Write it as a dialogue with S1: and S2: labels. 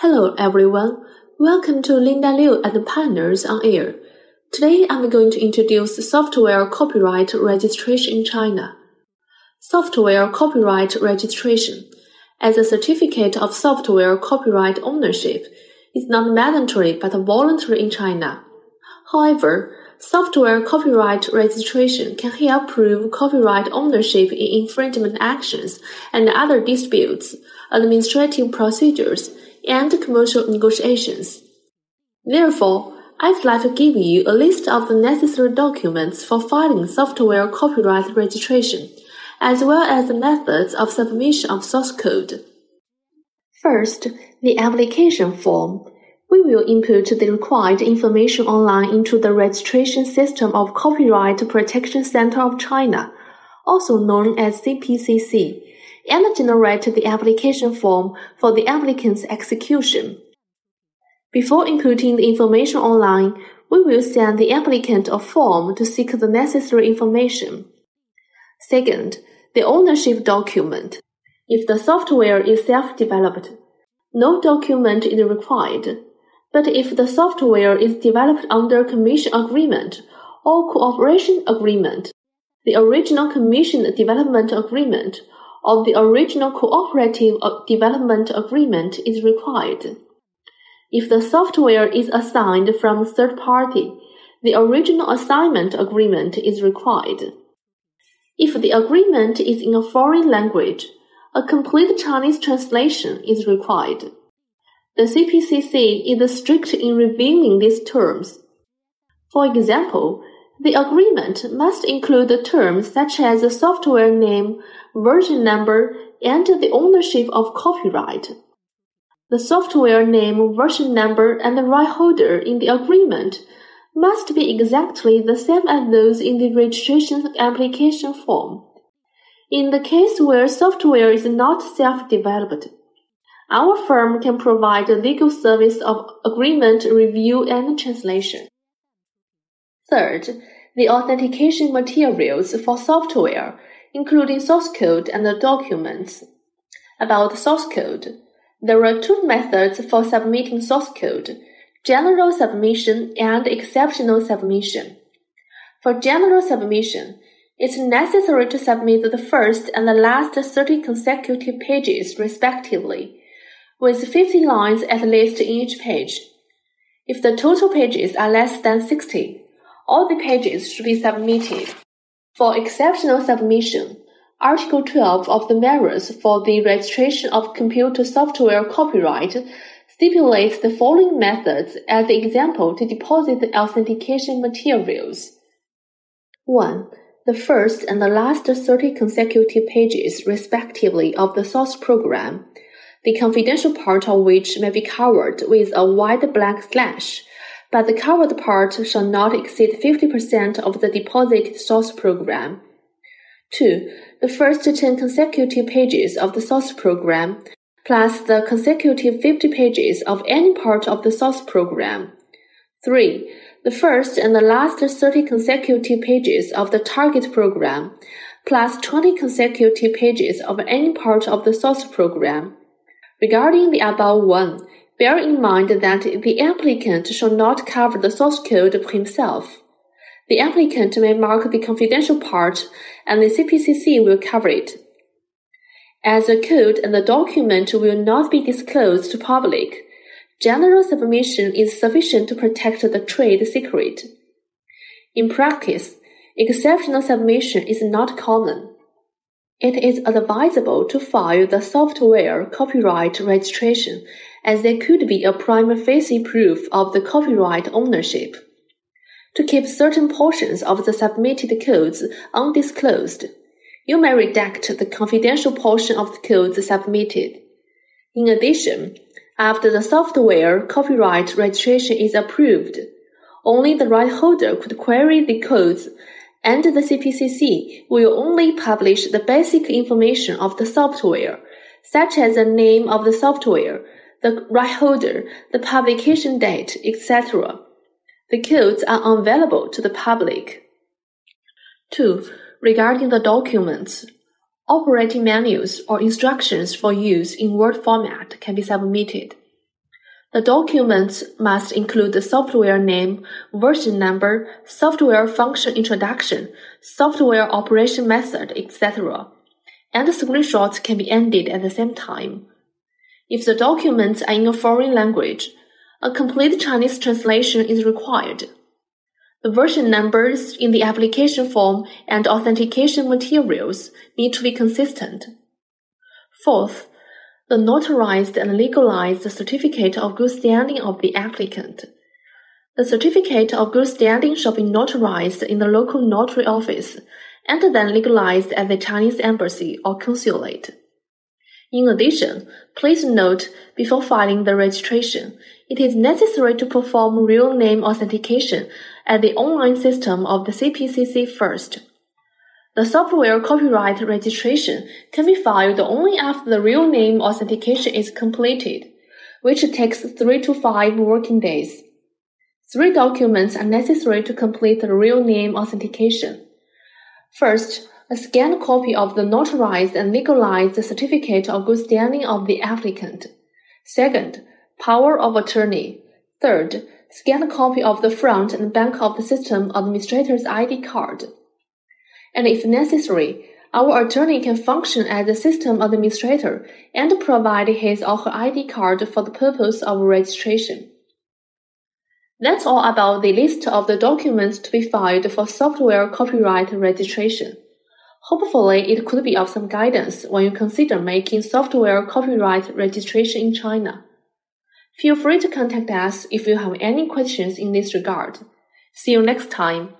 S1: Hello everyone, welcome to Linda Liu and Partners on Air. Today I'm going to introduce software copyright registration in China. Software copyright registration as a certificate of software copyright ownership is not mandatory but voluntary in China. However, software copyright registration can help prove copyright ownership in infringement actions and other disputes, administrative procedures, and commercial negotiations. Therefore, I'd like to give you a list of the necessary documents for filing software copyright registration, as well as the methods of submission of source code. First, the application form. We will input the required information online into the registration system of Copyright Protection Center of China, also known as CPCC, and generate the application form for the applicant's execution. Before inputting the information online, we will send the applicant a form to seek the necessary information. Second, the ownership document. If the software is self-developed, no document is required. But if the software is developed under commission agreement or cooperation agreement, the original commission development agreement or the original cooperative development agreement is required. If the software is assigned from third party, the original assignment agreement is required. If the agreement is in a foreign language, a complete Chinese translation is required. The CPCC is strict in reviewing these terms. For example, the agreement must include terms such as the software name, version number, and the ownership of copyright. The software name, version number, and the right holder in the agreement must be exactly the same as those in the registration application form. In the case where software is not self-developed, our firm can provide legal service of agreement review and translation. Third, the authentication materials for software, including source code and documents. About source code, there are two methods for submitting source code, general submission and exceptional submission. For general submission, it's necessary to submit the first and the last 30 consecutive pages respectively with 50 lines at least in each page. If the total pages are less than 60, all the pages should be submitted. For exceptional submission, Article 12 of the Measures for the Registration of Computer Software Copyright stipulates the following methods as the example to deposit the authentication materials. 1. The first and the last 30 consecutive pages, respectively, of the source program the confidential part of which may be covered with a white black slash, but the covered part shall not exceed 50% of the deposited source program. 2. The first 10 consecutive pages of the source program, plus the consecutive 50 pages of any part of the source program. 3. The first and the last 30 consecutive pages of the target program, plus 20 consecutive pages of any part of the source program. Regarding the above one, bear in mind that the applicant shall not cover the source code himself. The applicant may mark the confidential part and the CPCC will cover it. As the code and the document will not be disclosed to public, general submission is sufficient to protect the trade secret. In practice, exceptional submission is not common. It is advisable to file the software copyright registration as there could be a prima facie proof of the copyright ownership. To keep certain portions of the submitted codes undisclosed, you may redact the confidential portion of the codes submitted. In addition, after the software copyright registration is approved, only the right holder could query the codes and the CPCC will only publish the basic information of the software, such as the name of the software, the right holder, the publication date, etc. The codes are unavailable to the public. 2. Regarding the documents, operating manuals or instructions for use in Word format can be submitted. The documents must include the software name, version number, software function introduction, software operation method, etc. And the screenshots can be ended at the same time. If the documents are in a foreign language, a complete Chinese translation is required. The version numbers in the application form and authentication materials need to be consistent. Fourth, the notarized and legalized certificate of good standing of the applicant. The certificate of good standing shall be notarized in the local notary office and then legalized at the Chinese embassy or consulate. In addition, please note before filing the registration, it is necessary to perform real name authentication at the online system of the CPCC first. The software copyright registration can be filed only after the real name authentication is completed, which takes three to five working days. Three documents are necessary to complete the real name authentication. First, a scanned copy of the notarized and legalized certificate of good standing of the applicant. Second, power of attorney. Third, scanned copy of the front and back of the system administrator's ID card and if necessary, our attorney can function as a system administrator and provide his or her ID card for the purpose of registration. That's all about the list of the documents to be filed for software copyright registration. Hopefully, it could be of some guidance when you consider making software copyright registration in China. Feel free to contact us if you have any questions in this regard. See you next time.